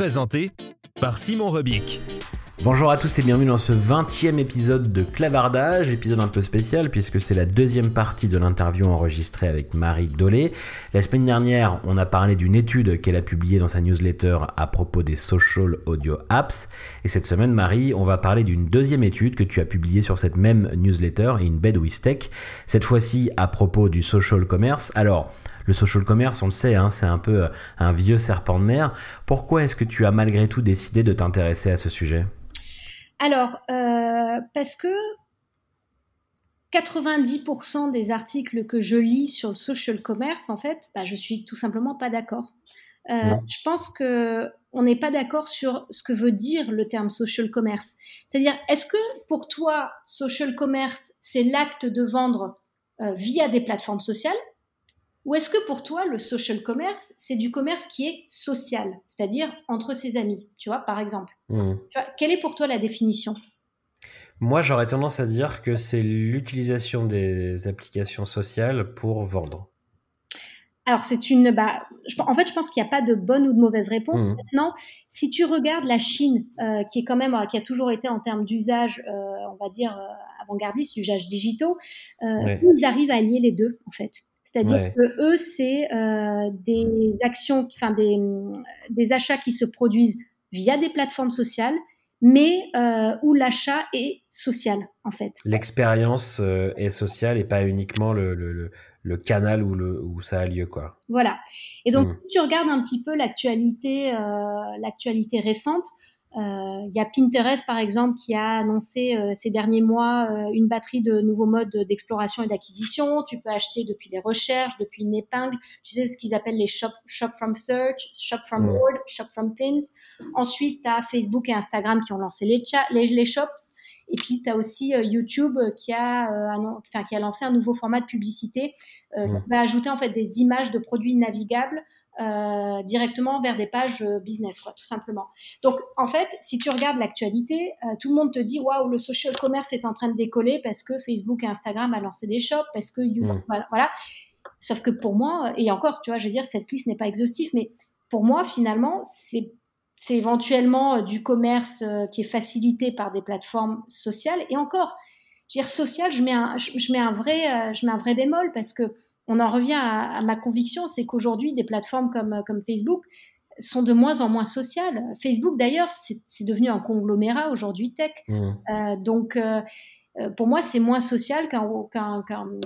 Présenté par Simon Rebic. Bonjour à tous et bienvenue dans ce 20e épisode de Clavardage, épisode un peu spécial puisque c'est la deuxième partie de l'interview enregistrée avec Marie Dolé. La semaine dernière, on a parlé d'une étude qu'elle a publiée dans sa newsletter à propos des social audio apps. Et cette semaine, Marie, on va parler d'une deuxième étude que tu as publiée sur cette même newsletter, In Bed with Tech. Cette fois-ci à propos du social commerce. Alors, le social commerce, on le sait, hein, c'est un peu un vieux serpent de mer. Pourquoi est-ce que tu as malgré tout décidé de t'intéresser à ce sujet? Alors, euh, parce que 90% des articles que je lis sur le social commerce, en fait, bah, je suis tout simplement pas d'accord. Euh, je pense que on n'est pas d'accord sur ce que veut dire le terme social commerce. C'est-à-dire, est-ce que pour toi, social commerce, c'est l'acte de vendre euh, via des plateformes sociales ou est-ce que pour toi, le social commerce, c'est du commerce qui est social, c'est-à-dire entre ses amis, tu vois, par exemple mmh. Quelle est pour toi la définition? Moi, j'aurais tendance à dire que c'est l'utilisation des applications sociales pour vendre. Alors, c'est une. Bah, en fait, je pense qu'il n'y a pas de bonne ou de mauvaise réponse. Mmh. Maintenant, si tu regardes la Chine, euh, qui est quand même, qui a toujours été en termes d'usage, euh, on va dire, euh, avant-gardiste, d'usage digitaux, ils arrivent à allier les deux, en fait? C'est-à-dire que eux, c'est euh, des actions, enfin des, des, achats qui se produisent via des plateformes sociales, mais euh, où l'achat est social, en fait. L'expérience euh, est sociale et pas uniquement le, le, le, canal où, le, où ça a lieu, quoi. Voilà. Et donc, mmh. si tu regardes un petit peu l'actualité, l'actualité récente, il y a Pinterest, par exemple, qui a annoncé euh, ces derniers mois euh, une batterie de nouveaux modes d'exploration et d'acquisition. Tu peux acheter depuis les recherches, depuis une épingle. Tu sais ce qu'ils appellent les shop, shop from search, shop from board, shop from pins. Ensuite, tu as Facebook et Instagram qui ont lancé les, les, les shops. Et puis, tu as aussi YouTube qui a, enfin, qui a lancé un nouveau format de publicité euh, qui va ajouter en fait des images de produits navigables euh, directement vers des pages euh, business, quoi, tout simplement. Donc, en fait, si tu regardes l'actualité, euh, tout le monde te dit waouh, le social commerce est en train de décoller parce que Facebook et Instagram a lancé des shops, parce que mm. voilà, Sauf que pour moi, et encore, tu vois, je veux dire, cette liste n'est pas exhaustive, mais pour moi, finalement, c'est c'est éventuellement du commerce qui est facilité par des plateformes sociales. Et encore, je veux dire, social, je mets un, je, mets un vrai, je mets un vrai bémol parce que on en revient à, ma conviction, c'est qu'aujourd'hui, des plateformes comme, comme Facebook sont de moins en moins sociales. Facebook, d'ailleurs, c'est devenu un conglomérat aujourd'hui tech. Mmh. Euh, donc, euh, euh, pour moi, c'est moins social qu'un,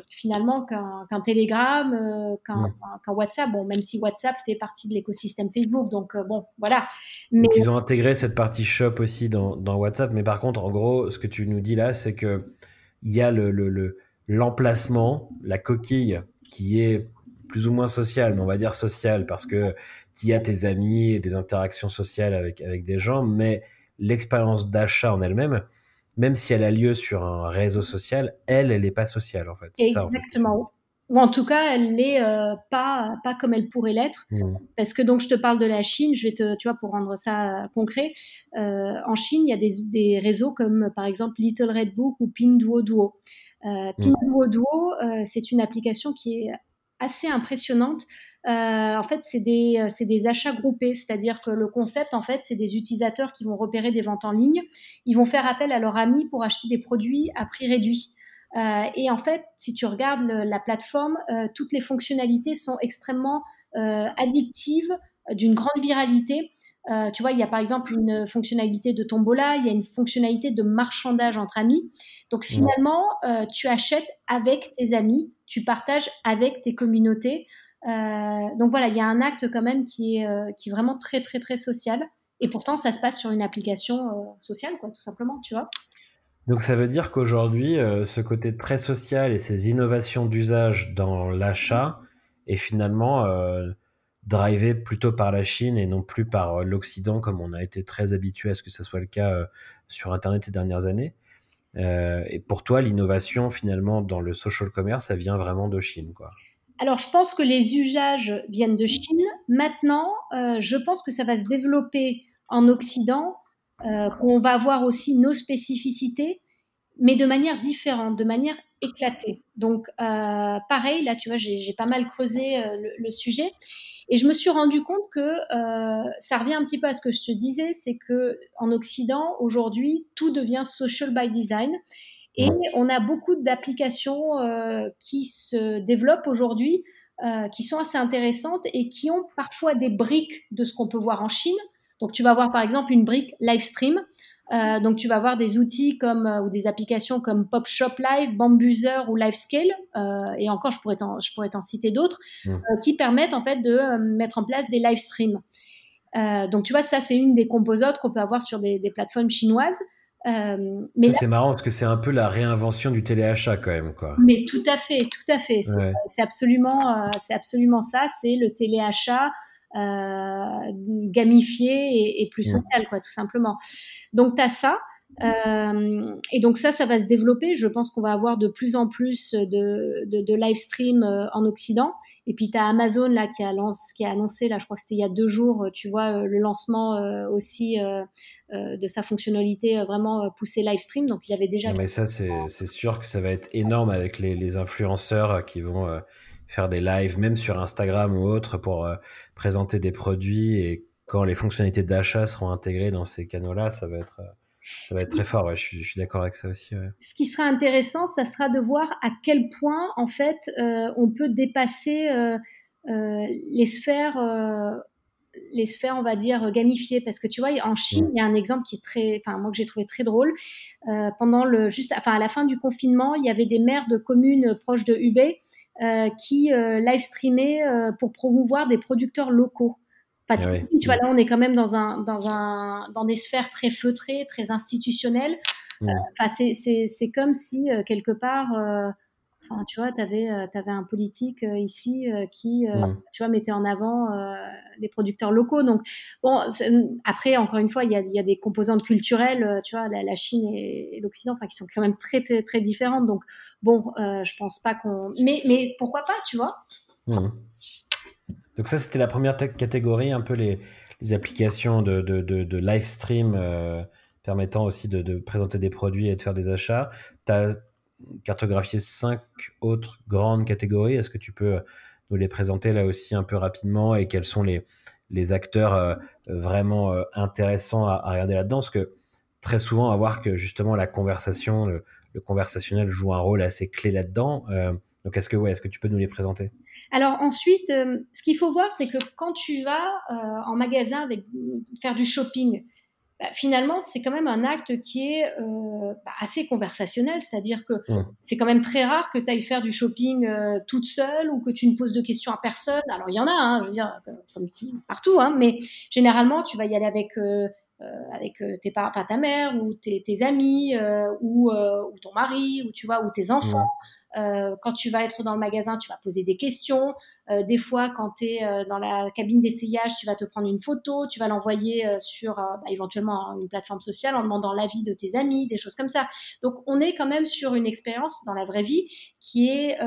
finalement qu'un, Telegram, mmh. qu'un, WhatsApp. Bon, même si WhatsApp fait partie de l'écosystème Facebook, donc bon, voilà. Mais ils ont intégré cette partie shop aussi dans, WhatsApp. Mais par contre, en gros, ce que tu nous dis là, c'est que il y a le, l'emplacement, la coquille qui est plus ou moins social, mais on va dire social parce que tu as tes amis et des interactions sociales avec, avec des gens, mais l'expérience d'achat en elle-même, même si elle a lieu sur un réseau social, elle, elle n'est pas sociale en fait. Exactement. Ou en tout cas, elle n'est euh, pas, pas comme elle pourrait l'être. Mmh. Parce que donc, je te parle de la Chine, je vais te, tu vois, pour rendre ça concret. Euh, en Chine, il y a des, des, réseaux comme par exemple Little Red Book ou Pinduoduo. Euh, mm. Pinduoduo, euh, c'est une application qui est assez impressionnante. Euh, en fait, c'est des, achats groupés, c'est-à-dire que le concept, en fait, c'est des utilisateurs qui vont repérer des ventes en ligne. Ils vont faire appel à leurs amis pour acheter des produits à prix réduit. Euh, et en fait, si tu regardes la plateforme, euh, toutes les fonctionnalités sont extrêmement addictives, d'une grande viralité. Euh, tu vois, il y a par exemple une fonctionnalité de tombola, il y a une fonctionnalité de marchandage entre amis. Donc finalement, euh, tu achètes avec tes amis, tu partages avec tes communautés. Euh, donc voilà, il y a un acte quand même qui est, qui est vraiment très très très social. Et pourtant, ça se passe sur une application sociale, quoi, tout simplement, tu vois. Donc ça veut dire qu'aujourd'hui, ce côté très social et ces innovations d'usage dans l'achat est finalement drivé plutôt par la Chine et non plus par euh, l'Occident, comme on a été très habitué à ce que ce soit le cas euh, sur Internet ces dernières années. Euh, et pour toi, l'innovation, finalement, dans le social commerce, ça vient vraiment de Chine, quoi. Alors, je pense que les usages viennent de Chine. Maintenant, je pense que ça va se développer en Occident, qu'on va avoir aussi nos spécificités, mais de manière différente, de manière éclatée. Donc, pareil, là, tu vois, j'ai pas mal creusé le, sujet. Et je me suis rendu compte que euh, ça revient un petit peu à ce que je te disais, c'est que en Occident aujourd'hui tout devient social by design. Et on a beaucoup d'applications euh, qui se développent aujourd'hui, euh, qui sont assez intéressantes et qui ont parfois des briques de ce qu'on peut voir en Chine. Donc tu vas voir par exemple une brique Livestream euh, donc tu vas avoir des outils comme euh, ou des applications comme PopShop Live, Bambuser ou LiveScale euh, et encore je pourrais t'en je pourrais t'en citer d'autres mmh. euh, qui permettent en fait de mettre en place des live streams. donc tu vois ça c'est une des composantes qu'on peut avoir sur des, des plateformes chinoises. mais c'est marrant parce que c'est un peu la réinvention du téléachat quand même quoi. Mais tout à fait, tout à fait. C'est absolument, c'est absolument ça. C'est le téléachat gamifié et, plus social, quoi, tout simplement. Donc, tu as ça. Euh, et donc ça, ça va se développer. Je pense qu'on va avoir de plus en plus de, de, de live stream euh, en Occident. Et puis tu as Amazon là qui a, qui a annoncé, là je crois que c'était il y a deux jours, tu vois, le lancement aussi de sa fonctionnalité vraiment poussée live stream. Donc il y avait déjà... mais ça c'est sûr que ça va être énorme avec les, les influenceurs qui vont faire des lives, même sur Instagram ou autre, pour euh, présenter des produits. Et quand les fonctionnalités d'achat seront intégrées dans ces canaux-là, ça va être, euh, ça va être très fort. Ouais, je suis, d'accord avec ça aussi. Ce qui sera intéressant, ça sera de voir à quel point, en fait, euh, on peut dépasser les sphères les sphères, on va dire, gamifiées. Parce que tu vois, en Chine, il y a un exemple qui est très, enfin, moi que j'ai trouvé très drôle. pendant le, juste, enfin, à la fin du confinement, il y avait des maires de communes proches de Hubei qui euh, live streamait euh, pour promouvoir des producteurs locaux. Pas ah Tu vois, là, on est quand même dans, un, dans, un, dans des sphères très feutrées, très institutionnelles. Enfin, c'est comme si, quelque part, Enfin, tu vois, tu avais, avais, un politique ici qui, tu vois, mettait en avant les producteurs locaux. Donc, bon, après, encore une fois, il y a, y a, des composantes culturelles, tu vois, la, Chine et, l'Occident, enfin, qui sont quand même très, très, très différentes. Donc, bon, je pense pas qu'on. Mais, mais pourquoi pas, tu vois? Mmh. Donc, ça, c'était la première catégorie, un peu les, applications de, de, de, live stream permettant aussi de, présenter des produits et de faire des achats. Tu as cartographier cinq autres grandes catégories. Est-ce que tu peux nous les présenter là aussi un peu rapidement et quels sont les, les acteurs euh, vraiment euh, intéressants à, regarder là-dedans? Parce que très souvent, à voir que justement la conversation, conversationnel joue un rôle assez clé là-dedans. Euh, donc, est-ce que, ouais, est-ce que tu peux nous les présenter? Alors ensuite, ce qu'il faut voir, c'est que quand tu vas en magasin avec, faire du shopping, bah, finalement, c'est quand même un acte qui est euh, bah, assez conversationnel, c'est-à-dire que c'est quand même très rare que tu ailles faire du shopping euh, toute seule ou que tu ne poses de questions à personne. Alors, il y en a, hein, je veux dire, partout, hein, mais généralement, tu vas y aller avec, euh, avec tes parents, ta mère ou tes, amis ou, ou, ton mari ou, tu vois, ou tes enfants. Euh, quand tu vas être dans le magasin, tu vas poser des questions. Euh, des fois, quand tu es euh, dans la cabine d'essayage, tu vas te prendre une photo, tu vas l'envoyer sur bah, éventuellement une plateforme sociale en demandant l'avis de tes amis, des choses comme ça. Donc, on est quand même sur une expérience dans la vraie vie qui est,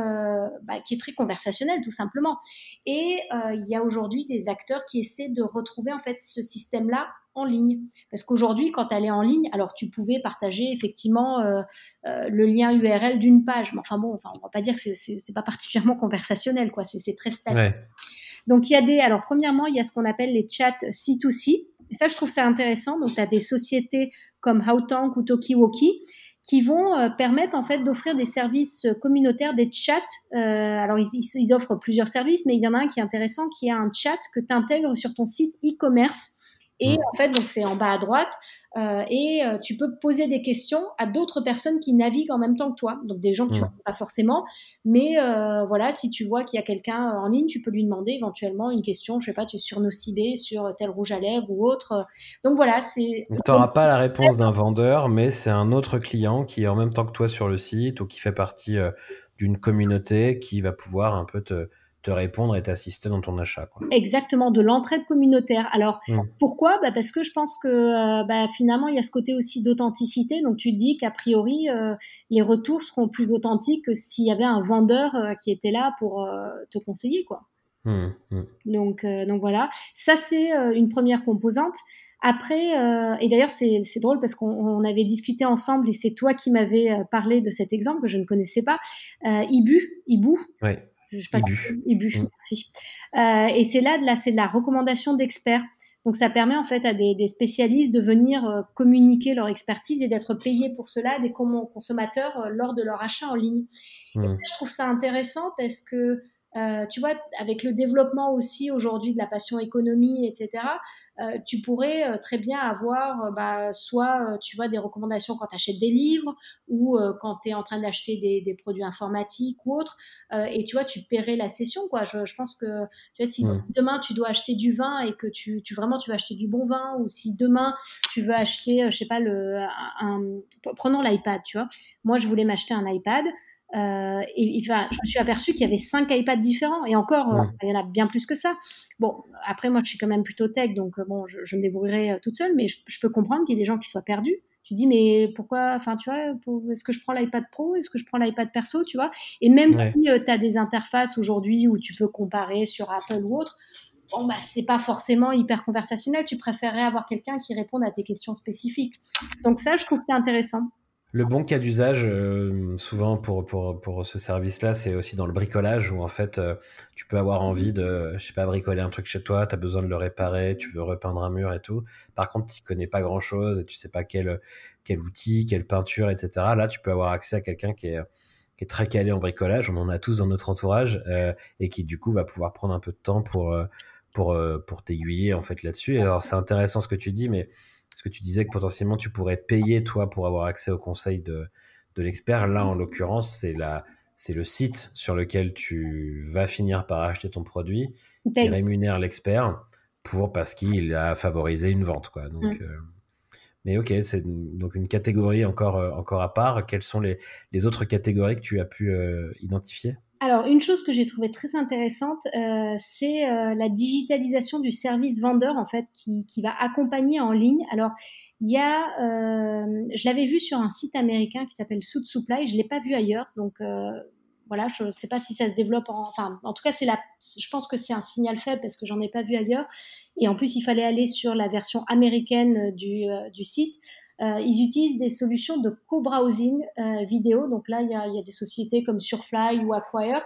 bah, qui est très conversationnelle, tout simplement. Et il y a aujourd'hui des acteurs qui essaient de retrouver en fait ce système-là en ligne. Parce qu'aujourd'hui, quand elle est en ligne, alors tu pouvais partager effectivement euh, euh, le lien URL d'une page. Mais enfin bon, enfin, on va pas dire que c'est pas particulièrement conversationnel, quoi. C'est très statique. Donc il y a des. Alors premièrement, il y a ce qu'on appelle les chats C2C. Et ça, je trouve ça intéressant. Donc tu as des sociétés comme Howtank ou Tokiwoki qui vont euh, permettre en fait d'offrir des services communautaires, des chats. alors ils, ils, offrent plusieurs services, mais il y en a un qui est intéressant, qui est un chat que tu intègres sur ton site e-commerce Et mm. en fait, donc c'est en bas à droite. Euh, et euh, tu peux poser des questions à d'autres personnes qui naviguent en même temps que toi. Donc des gens que tu ne mm. connais pas forcément. Mais euh, voilà, si tu vois qu'il y a quelqu'un en ligne, tu peux lui demander éventuellement une question, je sais pas, tu es sur Nocibé, sur tel rouge à lèvres ou autre. Donc voilà, c'est... Tu n'auras pas la réponse d'un vendeur, mais c'est un autre client qui est en même temps que toi sur le site ou qui fait partie d'une communauté qui va pouvoir un peu te te répondre et t'assister dans ton achat. Exactement, de l'entraide communautaire. Alors mmh. pourquoi? Bah Parce que je pense que euh, bah, finalement, il y a ce côté aussi d'authenticité. Donc tu te dis qu'a priori, euh, les retours seront plus authentiques que s'il y avait un vendeur euh, qui était là pour te conseiller. quoi. Mmh, mmh. Donc, donc voilà, ça c'est une première composante. Après, et d'ailleurs c'est drôle parce qu'on avait discuté ensemble et c'est toi qui m'avais parlé de cet exemple que je ne connaissais pas, Ibu, Ibu. Oui. Je sais pas. Mm. merci. Euh, et c'est là, là c'est de la recommandation d'experts. Donc ça permet en fait à des, des spécialistes de venir euh, communiquer leur expertise et d'être payés pour cela des consommateurs euh, lors de leur achat en ligne. Et mm. je trouve ça intéressant parce que euh, tu vois, avec le développement aussi aujourd'hui de la passion économie, etc., euh, tu pourrais euh, très bien avoir bah, soit, tu vois, des recommandations quand tu achètes des livres ou quand tu es en train d'acheter des, produits informatiques ou autres. et tu vois, tu paierais la session, quoi. Je, pense que, tu vois, si demain tu dois acheter du vin et que tu, tu, vraiment tu veux acheter du bon vin ou si demain tu veux acheter, je sais pas, le, un, prenons l'iPad, tu vois. Moi, je voulais m'acheter un iPad. Euh, et, enfin, je me suis aperçu qu'il y avait cinq iPads différents et encore, euh, il y en a bien plus que ça. Bon, après, moi, je suis quand même plutôt tech, donc euh, bon, je, me débrouillerai toute seule, mais je, peux comprendre qu'il y ait des gens qui soient perdus. Tu dis, mais pourquoi, enfin, tu vois, est-ce que je prends l'iPad Pro, est-ce que je prends l'iPad perso, tu vois? Et même si tu as des interfaces aujourd'hui où tu peux comparer sur Apple ou autre, bon, bah, c'est pas forcément hyper conversationnel. Tu préférerais avoir quelqu'un qui réponde à tes questions spécifiques. Donc ça, je trouve que c'est intéressant. Le bon cas d'usage, euh, souvent pour, pour, pour ce service-là, c'est aussi dans le bricolage où en fait, euh, tu peux avoir envie de, je sais pas, bricoler un truc chez toi, tu as besoin de le réparer, tu veux repeindre un mur et tout. Par contre, tu connais pas grand-chose et tu sais pas quel, quel outil, quelle peinture, etc. Là, tu peux avoir accès à quelqu'un qui est, qui est très calé en bricolage, on en a tous dans notre entourage, euh, et qui du coup va pouvoir prendre un peu de temps pour, pour, pour t'aiguiller en fait là-dessus. Alors c'est intéressant ce que tu dis, mais parce que tu disais que potentiellement tu pourrais payer toi pour avoir accès au conseil de, de l'expert. Là, en l'occurrence, c'est la, c'est le site sur lequel tu vas finir par acheter ton produit qui rémunère l'expert pour parce qu'il a favorisé une vente, quoi. Donc, mm. euh, mais ok, c'est donc une catégorie encore, euh, encore à part. Quelles sont les, les autres catégories que tu as pu euh, identifier? Alors, une chose que j'ai trouvée très intéressante, euh, c'est euh, la digitalisation du service vendeur, en fait, qui, qui va accompagner en ligne. Alors, il y a, euh, je l'avais vu sur un site américain qui s'appelle Suit Supply, je l'ai pas vu ailleurs, donc voilà, je ne sais pas si ça se développe. En, enfin, en tout cas, c'est la, je pense que c'est un signal faible parce que j'en ai pas vu ailleurs. Et en plus, il fallait aller sur la version américaine du, du site. Euh, ils utilisent des solutions de co-browsing euh, vidéo. Donc là, il y, a, il y, a, des sociétés comme Surfly ou Acquire,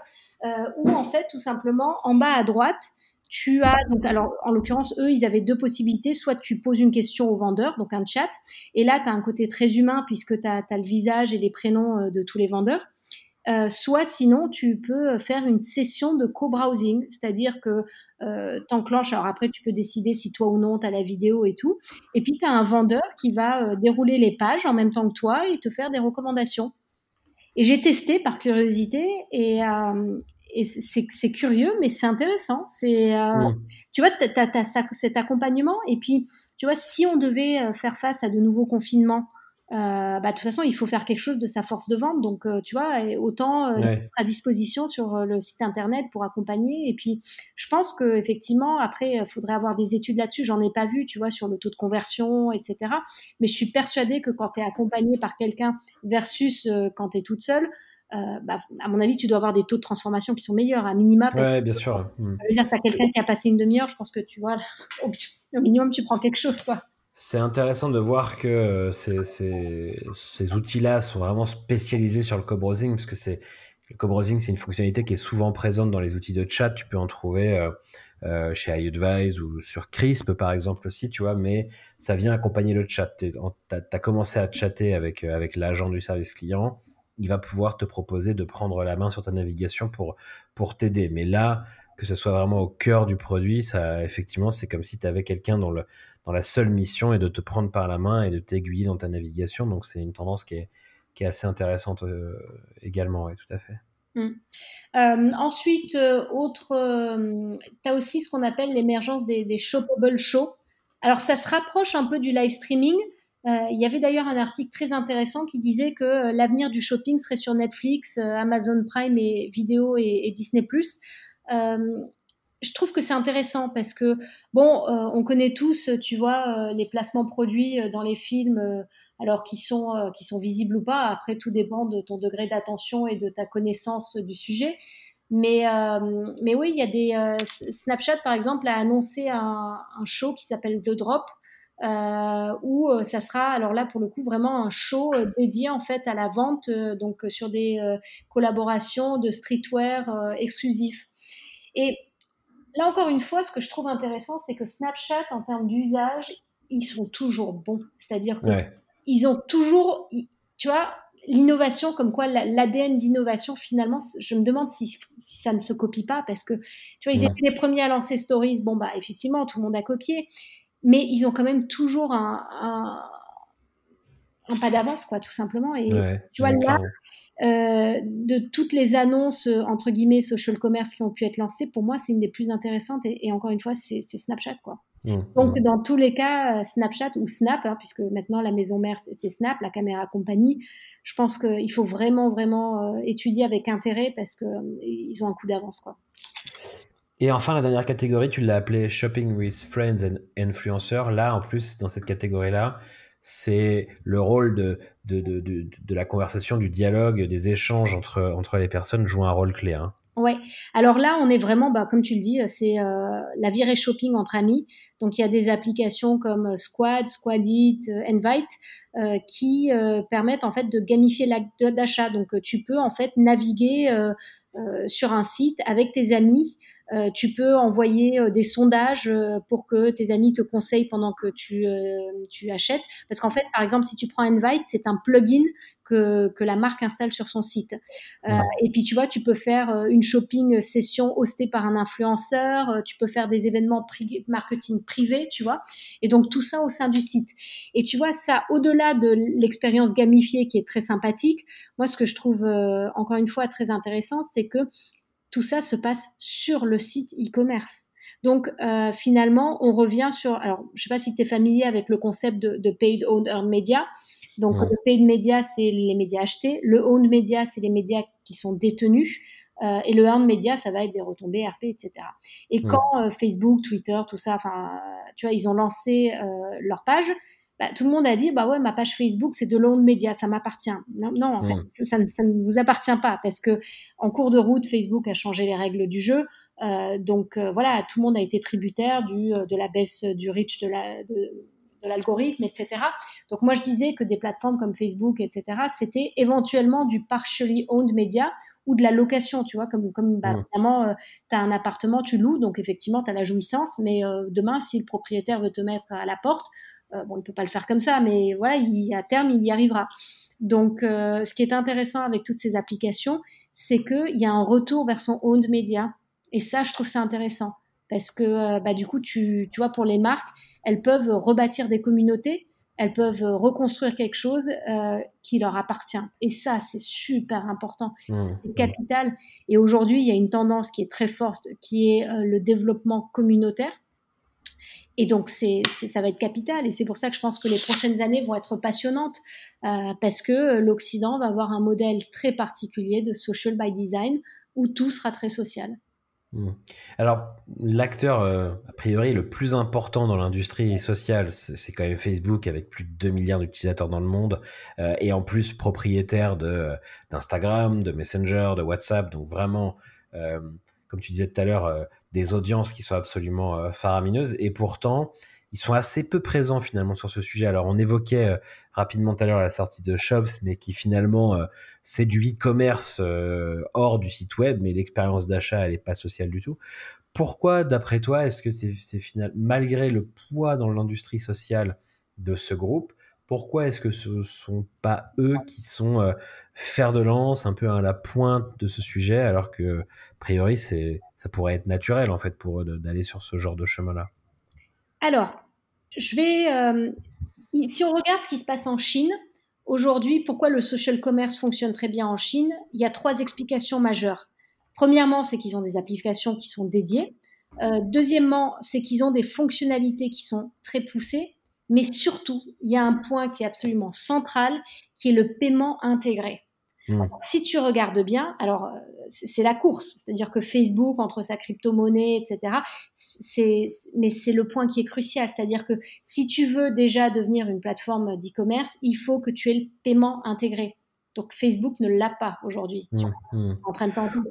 euh, où en fait, tout simplement, en bas à droite, tu as, donc, alors, en l'occurrence, eux, ils avaient deux possibilités. Soit tu poses une question au vendeur, donc un chat, et là, tu as un côté très humain puisque tu as, as, le visage et les prénoms de tous les vendeurs. Euh, soit sinon tu peux faire une session de co-browsing, c'est-à-dire que euh, t'enclenches, alors après tu peux décider si toi ou non tu as la vidéo et tout, et puis tu as un vendeur qui va euh, dérouler les pages en même temps que toi et te faire des recommandations. Et j'ai testé par curiosité et, euh, et c'est curieux, mais c'est intéressant. C'est, tu vois, tu as, cet accompagnement et puis tu vois, si on devait faire face à de nouveaux confinements, euh, bah, de toute façon, il faut faire quelque chose de sa force de vente. Donc, euh, tu vois, autant euh, à disposition sur le site internet pour accompagner. Et puis, je pense que effectivement, après, il faudrait avoir des études là-dessus. J'en ai pas vu, tu vois, sur le taux de conversion, etc. Mais je suis persuadée que quand tu es accompagné par quelqu'un versus quand tu es toute seule, bah, à mon avis, tu dois avoir des taux de transformation qui sont meilleurs, à minima. Oui, bien sûr. Hmm. Ça veut dire que tu as quelqu'un qui a passé une demi-heure, je pense que tu vois, au minimum, tu prends quelque chose, quoi. C'est intéressant de voir que euh, ces, ces, outils-là sont vraiment spécialisés sur le co-browsing, parce que c'est le co-browsing, c'est une fonctionnalité qui est souvent présente dans les outils de chat. Tu peux en trouver euh, euh, chez iAdvise ou sur Crisp, par exemple, aussi, tu vois, mais ça vient accompagner le chat. Tu as, commencé à chatter avec, avec l'agent du service client, il va pouvoir te proposer de prendre la main sur ta navigation pour, pour t'aider. Mais là, que ce soit vraiment au cœur du produit, ça, effectivement, c'est comme si tu avais quelqu'un dans le, dans la seule mission et de te prendre par la main et de t'aiguiller dans ta navigation. Donc c'est une tendance qui est, est assez intéressante euh, également, oui, tout à fait. Mmh. Euh, ensuite, autre, tu as aussi ce qu'on appelle l'émergence des, des shoppable shows. Alors ça se rapproche un peu du live streaming, euh, il y avait d'ailleurs un article très intéressant qui disait que euh, l'avenir du shopping serait sur Netflix, euh, Amazon Prime et Vidéo et, et Disney+. Je trouve que c'est intéressant parce que, bon, on connaît tous, tu vois, les placements produits dans les films, alors qui sont, qui sont visibles ou pas. Après, tout dépend de ton degré d'attention et de ta connaissance du sujet. Mais, mais oui, il y a des. Snapchat, par exemple, a annoncé un, un show qui s'appelle The Drop, euh, où euh, ça sera alors là pour le coup vraiment un show euh, dédié en fait à la vente donc sur des collaborations de streetwear exclusifs. Et là encore une fois, ce que je trouve intéressant, c'est que Snapchat en termes d'usage, ils sont toujours bons. C'est-à-dire qu'ils ont toujours, tu vois, l'innovation, comme quoi l'ADN d'innovation, finalement, je me demande si, si, ça ne se copie pas, parce que, tu vois, ils étaient les premiers à lancer Stories. Bon, bah, effectivement, tout le monde a copié mais ils ont quand même toujours un, un, pas d'avance, quoi, tout simplement. Et tu vois, là, euh, de toutes les annonces, euh, entre guillemets, social commerce qui ont pu être lancées, pour moi, c'est une des plus intéressantes. Et, encore une fois, c'est Snapchat, quoi. Mmh, Donc, mmh. dans tous les cas, euh, Snapchat ou Snap, hein, puisque maintenant la maison mère, c'est Snap, la caméra compagnie, je pense qu'il faut vraiment, vraiment étudier avec intérêt parce qu'ils ont un coup d'avance, quoi. Et enfin, la dernière catégorie, tu l'as appelée Shopping with Friends and Influencers. Là, en plus, dans cette catégorie-là, c'est le rôle de, de, de, de, la conversation, du dialogue, des échanges entre, entre les personnes joue un rôle clé. Hein. Alors là, on est vraiment, bah, comme tu le dis, c'est euh, la virée shopping entre amis. Donc il y a des applications comme Squad, Squadit, euh, Invite euh, qui euh, permettent en fait de gamifier l'acte d'achat. Donc tu peux en fait naviguer sur un site avec tes amis euh, tu peux envoyer euh, des sondages euh, pour que tes amis te conseillent pendant que tu, tu achètes. Parce qu'en fait, par exemple, si tu prends Invite, c'est un plugin que, que, la marque installe sur son site. et puis, tu vois, tu peux faire une shopping session hostée par un influenceur, tu peux faire des événements marketing privés, tu vois. Et donc, tout ça au sein du site. Et tu vois, ça, au-delà de l'expérience gamifiée qui est très sympathique, moi, ce que je trouve, encore une fois, très intéressant, c'est que tout ça se passe sur le site e-commerce. Donc euh, finalement, on revient sur. Alors, je ne sais pas si tu es familier avec le concept de, paid owned earned media. Donc le paid media, c'est les médias achetés. Le owned media, c'est les médias qui sont détenus. Euh, et le earned media, ça va être des retombées RP, etc. Et quand euh, Facebook, Twitter, tout ça, enfin, tu vois, ils ont lancé leur page, bah, tout le monde a dit bah ouais ma page Facebook c'est de l'onde média ça m'appartient non, non en fait mm. ça, ne vous appartient pas parce que en cours de route Facebook a changé les règles du jeu euh, donc euh, voilà tout le monde a été tributaire du euh, de la baisse du reach de la de, l'algorithme, etc. Donc moi je disais que des plateformes comme Facebook, etc., c'était éventuellement du partially owned media ou de la location, tu vois, comme, comme bah, mm. vraiment, tu as un appartement, tu loues, donc effectivement, tu as la jouissance, mais demain, si le propriétaire veut te mettre à la porte, bon, il peut pas le faire comme ça, mais voilà, il, à terme, il y arrivera. Donc, euh, ce qui est intéressant avec toutes ces applications, c'est qu'il y a un retour vers son owned media. Et ça, je trouve ça intéressant. Parce que, euh, bah, du coup, tu, tu vois, pour les marques, elles peuvent rebâtir des communautés, elles peuvent reconstruire quelque chose qui leur appartient. Et ça, c'est super important, mmh. c'est capital. Et aujourd'hui, il y a une tendance qui est très forte, qui est le développement communautaire. Et donc, ça va être capital. Et c'est pour ça que je pense que les prochaines années vont être passionnantes euh, parce que l'Occident va avoir un modèle très particulier de social by design où tout sera très social. Hmm. Alors, l'acteur, euh, a priori, le plus important dans l'industrie sociale, c'est quand même Facebook, avec plus de 2 milliards d'utilisateurs dans le monde, euh, et en plus propriétaire de, d'Instagram, de Messenger, de WhatsApp. Donc, vraiment, comme tu disais tout à l'heure, des audiences qui sont absolument euh, faramineuses et pourtant ils sont assez peu présents finalement sur ce sujet. Alors on évoquait euh, rapidement tout à l'heure la sortie de Shops, mais qui finalement euh, c'est du e-commerce hors du site web, mais l'expérience d'achat elle est pas sociale du tout. Pourquoi, d'après toi, est-ce que c'est final malgré le poids dans l'industrie sociale de ce groupe, pourquoi est-ce que ce ne sont pas eux qui sont euh, fer de lance, un peu à la pointe de ce sujet, alors que, a priori, ça pourrait être naturel, en fait, pour eux d'aller sur ce genre de chemin-là? Alors, je vais, si on regarde ce qui se passe en Chine, aujourd'hui, pourquoi le social commerce fonctionne très bien en Chine, il y a trois explications majeures. Premièrement, c'est qu'ils ont des applications qui sont dédiées. Euh, deuxièmement, c'est qu'ils ont des fonctionnalités qui sont très poussées. Mais surtout, il y a un point qui est absolument central, qui est le paiement intégré. Mmh. Si tu regardes bien, alors euh, c'est la course, c'est-à-dire que Facebook entre sa crypto-monnaie, etc. C'est, mais c'est le point qui est crucial, c'est-à-dire que si tu veux déjà devenir une plateforme d'e-commerce, il faut que tu aies le paiement intégré. Donc Facebook ne l'a pas aujourd'hui. Mmh, mmh.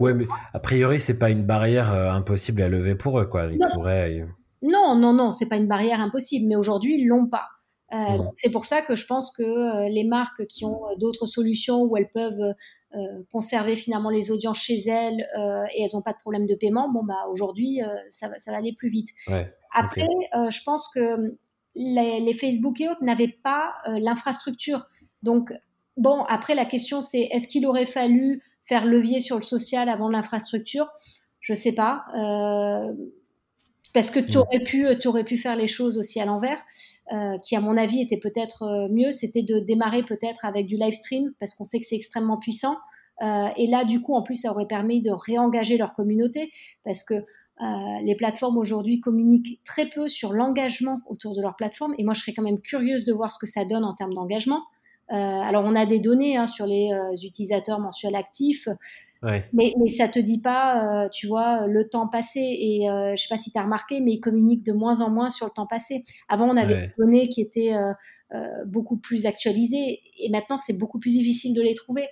Ouais, mais a priori c'est pas une barrière euh, impossible à lever pour eux, quoi. Ils non. pourraient. Non, non, non, c'est pas une barrière impossible, mais aujourd'hui ils l'ont pas. Euh, mmh. C'est pour ça que je pense que euh, les marques qui ont euh, d'autres solutions où elles peuvent euh, conserver finalement les audiences chez elles et elles n'ont pas de problème de paiement, bon bah aujourd'hui ça, va, ça va aller plus vite. Ouais, Après, okay. je pense que les, les Facebook et autres n'avaient pas l'infrastructure. Donc Bon, après, la question, c'est est-ce qu'il aurait fallu faire levier sur le social avant l'infrastructure? Je ne sais pas. Euh, parce que tu aurais, pu, aurais pu faire les choses aussi à l'envers, euh, qui, à mon avis, était peut-être euh, mieux. C'était de démarrer peut-être avec du live stream, parce qu'on sait que c'est extrêmement puissant. Euh, et là, du coup, en plus, ça aurait permis de réengager leur communauté, parce que euh, les plateformes aujourd'hui communiquent très peu sur l'engagement autour de leur plateforme. Et moi, je serais quand même curieuse de voir ce que ça donne en termes d'engagement. Euh, alors, on a des données hein, sur les euh, utilisateurs mensuels actifs, ouais. mais, mais ça te dit pas, euh, tu vois, le temps passé. Et je sais pas si tu as remarqué, mais ils communiquent de moins en moins sur le temps passé. Avant, on avait Ouais. des données qui étaient beaucoup plus actualisées, et maintenant, c'est beaucoup plus difficile de les trouver.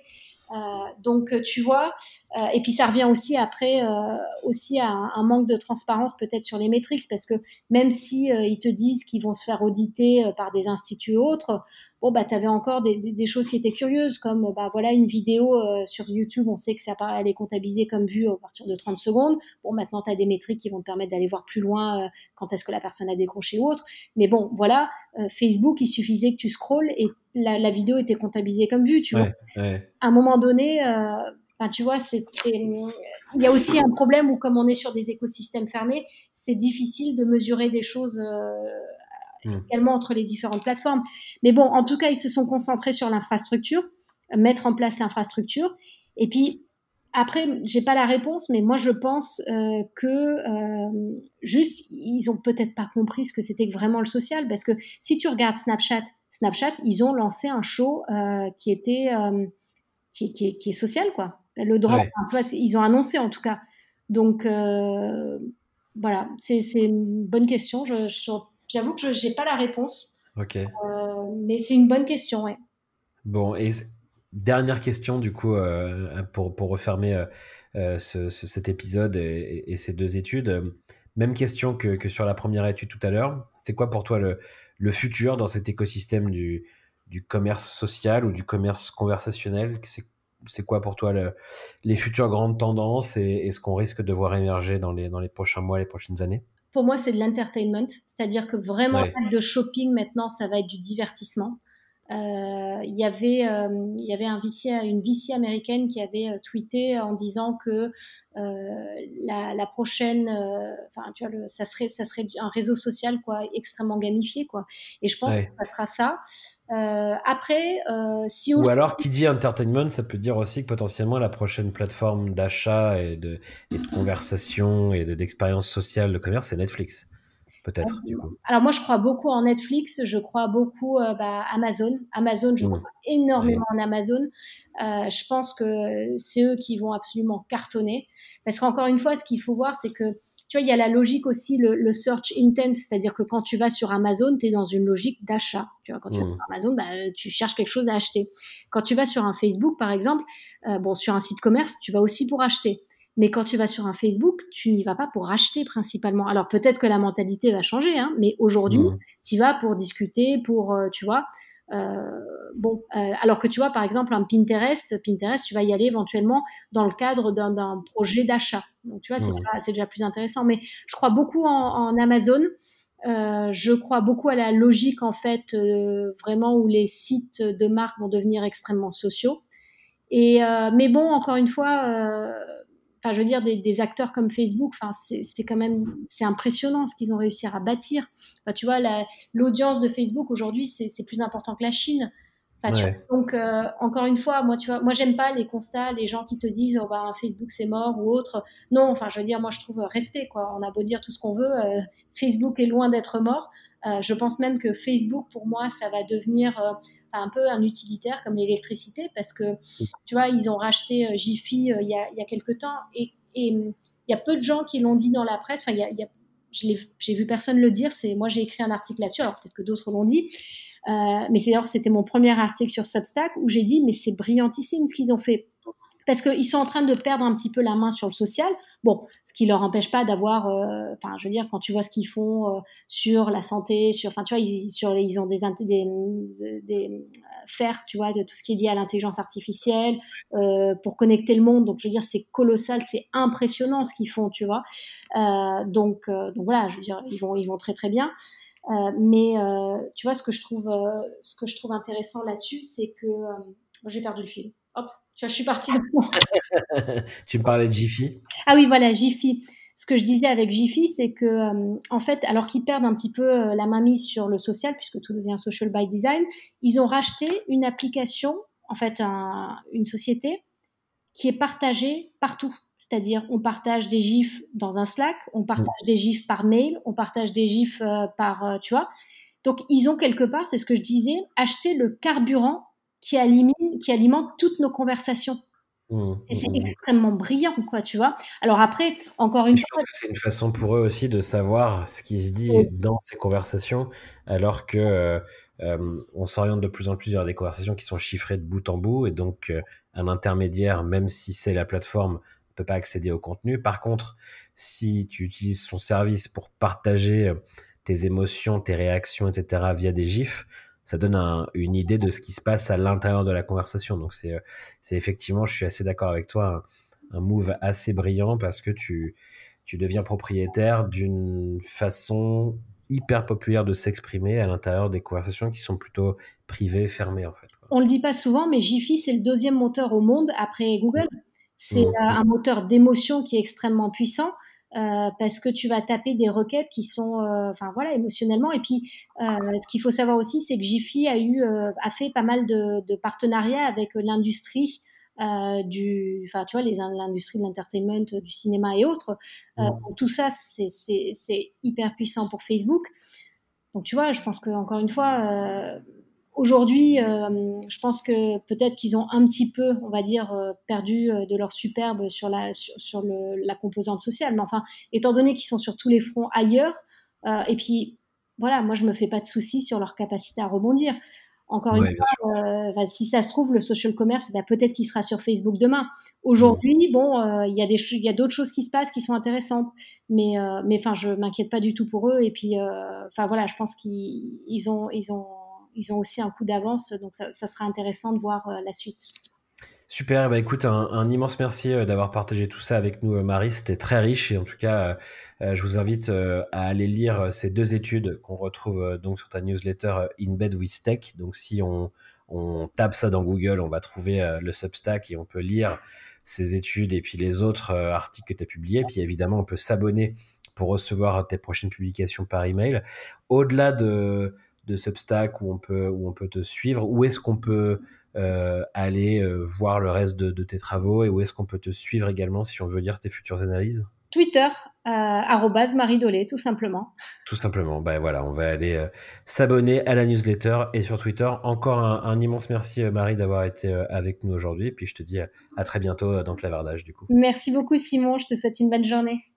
Euh, donc tu vois, euh, et puis ça revient aussi après euh, aussi à un, un manque de transparence peut-être sur les métriques parce que même si ils te disent qu'ils vont se faire auditer par des instituts autres, bon bah t'avais encore des, des, des, choses qui étaient curieuses comme bah voilà une vidéo sur YouTube, on sait que ça elle est comptabilisée comme vue à partir de 30 secondes. Bon maintenant tu as des métriques qui vont te permettre d'aller voir plus loin quand est-ce que la personne a décroché ou autre. Mais bon voilà, Facebook il suffisait que tu scrolles et la, la, vidéo était comptabilisée comme vue, tu ouais, vois. Ouais. À un moment donné, euh, enfin, tu vois, c'est, il y a aussi un problème où, comme on est sur des écosystèmes fermés, c'est difficile de mesurer des choses euh, mmh. également entre les différentes plateformes. Mais bon, en tout cas, ils se sont concentrés sur l'infrastructure, mettre en place l'infrastructure. Et puis, après, j'ai pas la réponse, mais moi je pense euh, que euh, juste ils ont peut-être pas compris ce que c'était vraiment le social, parce que si tu regardes Snapchat, Snapchat, ils ont lancé un show euh, qui était qui, qui, qui, est social quoi. Le drop, ouais. enfin, ils ont annoncé en tout cas. Donc voilà, c'est une bonne question. J'avoue que je n'ai pas la réponse. Ok. Euh, mais c'est une bonne question, ouais. Bon et dernière question du coup euh, pour, pour refermer euh, ce, ce, cet épisode et, et, ces deux études. Même question que, que sur la première étude tout à l'heure. C'est quoi pour toi le le futur dans cet écosystème du, du commerce social ou du commerce conversationnel? C'est quoi pour toi le, les futures grandes tendances et, et ce qu'on risque de voir émerger dans les, dans les prochains mois, les prochaines années? Pour moi, c'est de l'entertainment, c'est-à-dire que vraiment, ouais. de shopping maintenant, ça va être du divertissement. Euh, il y avait euh, il y avait un VC, une VC américaine qui avait euh, tweeté en disant que la, la, prochaine enfin tu vois le, ça serait ça serait un réseau social quoi extrêmement gamifié quoi. Et je pense ouais. que ça sera ça. Après si on ou alors qui dit entertainment ça peut dire aussi que potentiellement la prochaine plateforme d'achat et de, et de conversation et d'expérience sociale de commerce c'est Netflix peut-être coup. Alors moi je crois beaucoup en Netflix, je crois beaucoup euh, bah, Amazon. Amazon, je mmh. crois énormément oui. en Amazon. Euh, je pense que c'est eux qui vont absolument cartonner. Parce qu'encore une fois, ce qu'il faut voir, c'est que tu vois, il y a la logique aussi, le, le search intent, c'est-à-dire que quand tu vas sur Amazon, tu es dans une logique d'achat. Tu vois, quand tu vas sur Amazon, bah, tu cherches quelque chose à acheter. Quand tu vas sur un Facebook, par exemple, euh, bon, sur un site commerce, tu vas aussi pour acheter. Mais quand tu vas sur un Facebook, tu n'y vas pas pour acheter principalement. Alors peut-être que la mentalité va changer, hein, mais aujourd'hui, mmh. tu vas pour discuter, pour, euh, tu vois, euh, bon, euh, alors que tu vois, par exemple, un Pinterest, Pinterest, tu vas y aller éventuellement dans le cadre d'un projet d'achat. Donc tu vois, c'est mmh. déjà, plus intéressant. Mais je crois beaucoup en, en Amazon. Euh, je crois beaucoup à la logique en fait, euh, vraiment où les sites de marque vont devenir extrêmement sociaux. Et mais bon, encore une fois enfin, je veux dire, des, acteurs comme Facebook, enfin, c'est quand même, c'est impressionnant ce qu'ils ont réussi à bâtir. Enfin, tu vois, l'audience de Facebook aujourd'hui, c'est plus important que la Chine. donc, euh, encore une fois, moi, tu vois, moi, j'aime pas les constats, les gens qui te disent, oh, bah, Facebook, c'est mort ou autre. Non, enfin, je veux dire, moi, je trouve respect, quoi. On a beau dire tout ce qu'on veut, euh, Facebook est loin d'être mort. Euh, je pense même que Facebook, pour moi, ça va devenir un peu un utilitaire comme l'électricité parce que, tu vois, ils ont racheté Jiffy il y, a, il y a quelques temps et, il y a peu de gens qui l'ont dit dans la presse. Enfin, il y a, il y a j'ai vu personne le dire. C'est moi, j'ai écrit un article là-dessus. Alors peut-être que d'autres l'ont dit. Euh, mais c'est c'était mon premier article sur Substack où j'ai dit mais c'est brillantissime ce qu'ils ont fait parce qu'ils sont en train de perdre un petit peu la main sur le social. Bon, ce qui leur empêche pas d'avoir, euh, enfin, je veux dire, quand tu vois ce qu'ils font euh, sur la santé, sur, enfin, tu vois, ils, ont des, des, des faire, tu vois, de tout ce qui est lié à l'intelligence artificielle pour connecter le monde. Donc, je veux dire, c'est colossal, c'est impressionnant ce qu'ils font, tu vois. donc, donc voilà, je veux dire, ils vont, ils vont très très bien. Euh, mais euh, tu vois, ce que je trouve, euh, ce que je trouve intéressant là-dessus, c'est que j'ai perdu le fil. Je suis partie. tu me parlais de Jiffy Ah oui, voilà, Jiffy. Ce que je disais avec Jiffy, c'est que, en fait, alors qu'ils perdent un petit peu la mainmise sur le social, puisque tout devient social by design, ils ont racheté une application, en fait, une société qui est partagée partout. C'est-à-dire, on partage des gifs dans un Slack, on partage des gifs par mail, on partage des gifs euh, par, euh, tu vois. Donc, ils ont quelque part, c'est ce que je disais, acheté le carburant qui alimente, qui alimente toutes nos conversations. Mm, c'est mm, extrêmement brillant, quoi, tu vois. Alors après, encore une fois. Je que c'est une façon pour eux aussi de savoir ce qui se dit dans ces conversations, alors que euh, on s'oriente de plus en plus vers des conversations qui sont chiffrées de bout en bout, et donc un intermédiaire, même si c'est la plateforme, pas accéder au contenu. Par contre, si tu utilises son service pour partager euh, tes émotions, tes réactions, etc. via des gifs, ça donne une idée de ce qui se passe à l'intérieur de la conversation. Donc c'est, euh, effectivement, je suis assez d'accord avec toi, un, move assez brillant parce que tu, tu deviens propriétaire d'une façon hyper populaire de s'exprimer à l'intérieur des conversations qui sont plutôt privées, fermées en fait. On le dit pas souvent, mais Jiffy c'est le deuxième moteur au monde après Google. C'est mmh. un moteur d'émotion qui est extrêmement puissant. Euh, parce que tu vas taper des requêtes qui sont, euh, enfin voilà, émotionnellement. Et puis, euh, ce qu'il faut savoir aussi, c'est que Jiffy a eu, a fait pas mal de, de partenariats avec l'industrie du, enfin tu vois, les l'industrie de l'entertainment, du cinéma et autres. Mmh. tout ça, c'est hyper puissant pour Facebook. Donc tu vois, je pense que encore une fois Aujourd'hui, euh, je pense que peut-être qu'ils ont un petit peu, on va dire, euh, perdu euh, de leur superbe sur la, sur, la composante sociale. Mais enfin, étant donné qu'ils sont sur tous les fronts ailleurs, et puis voilà, moi je me fais pas de soucis sur leur capacité à rebondir. Encore une fois, si ça se trouve, le social commerce, bah, peut-être qu'il sera sur Facebook demain. Aujourd'hui, bon, il y a y d'autres choses qui se passent qui sont intéressantes, mais, mais enfin, je m'inquiète pas du tout pour eux. Et puis, enfin voilà, je pense qu'ils ont, ils ont ils ont aussi un coup d'avance, donc ça, sera intéressant de voir euh, la suite. Super, bah écoute, un, immense merci euh, d'avoir partagé tout ça avec nous, euh, Marie. C'était très riche et en tout cas, je vous invite à aller lire ces deux études qu'on retrouve donc sur ta newsletter In Bed with Tech. Donc, si on, tape ça dans Google, on va trouver le Substack et on peut lire ces études et puis les autres articles que tu as publiés. Puis évidemment, on peut s'abonner pour recevoir tes prochaines publications par email. Au-delà de de Substack où on peut, où on peut te suivre Où est-ce qu'on peut euh, aller euh, voir le reste de, tes travaux et où est-ce qu'on peut te suivre également si on veut lire tes futures analyses? Twitter, euh, Marie Dolé, tout simplement. Tout simplement. Ben voilà, on va aller s'abonner à la newsletter et sur Twitter. Encore un, immense merci Marie d'avoir été avec nous aujourd'hui. Puis je te dis à, très bientôt dans Clavardage du coup. Merci beaucoup Simon, je te souhaite une bonne journée.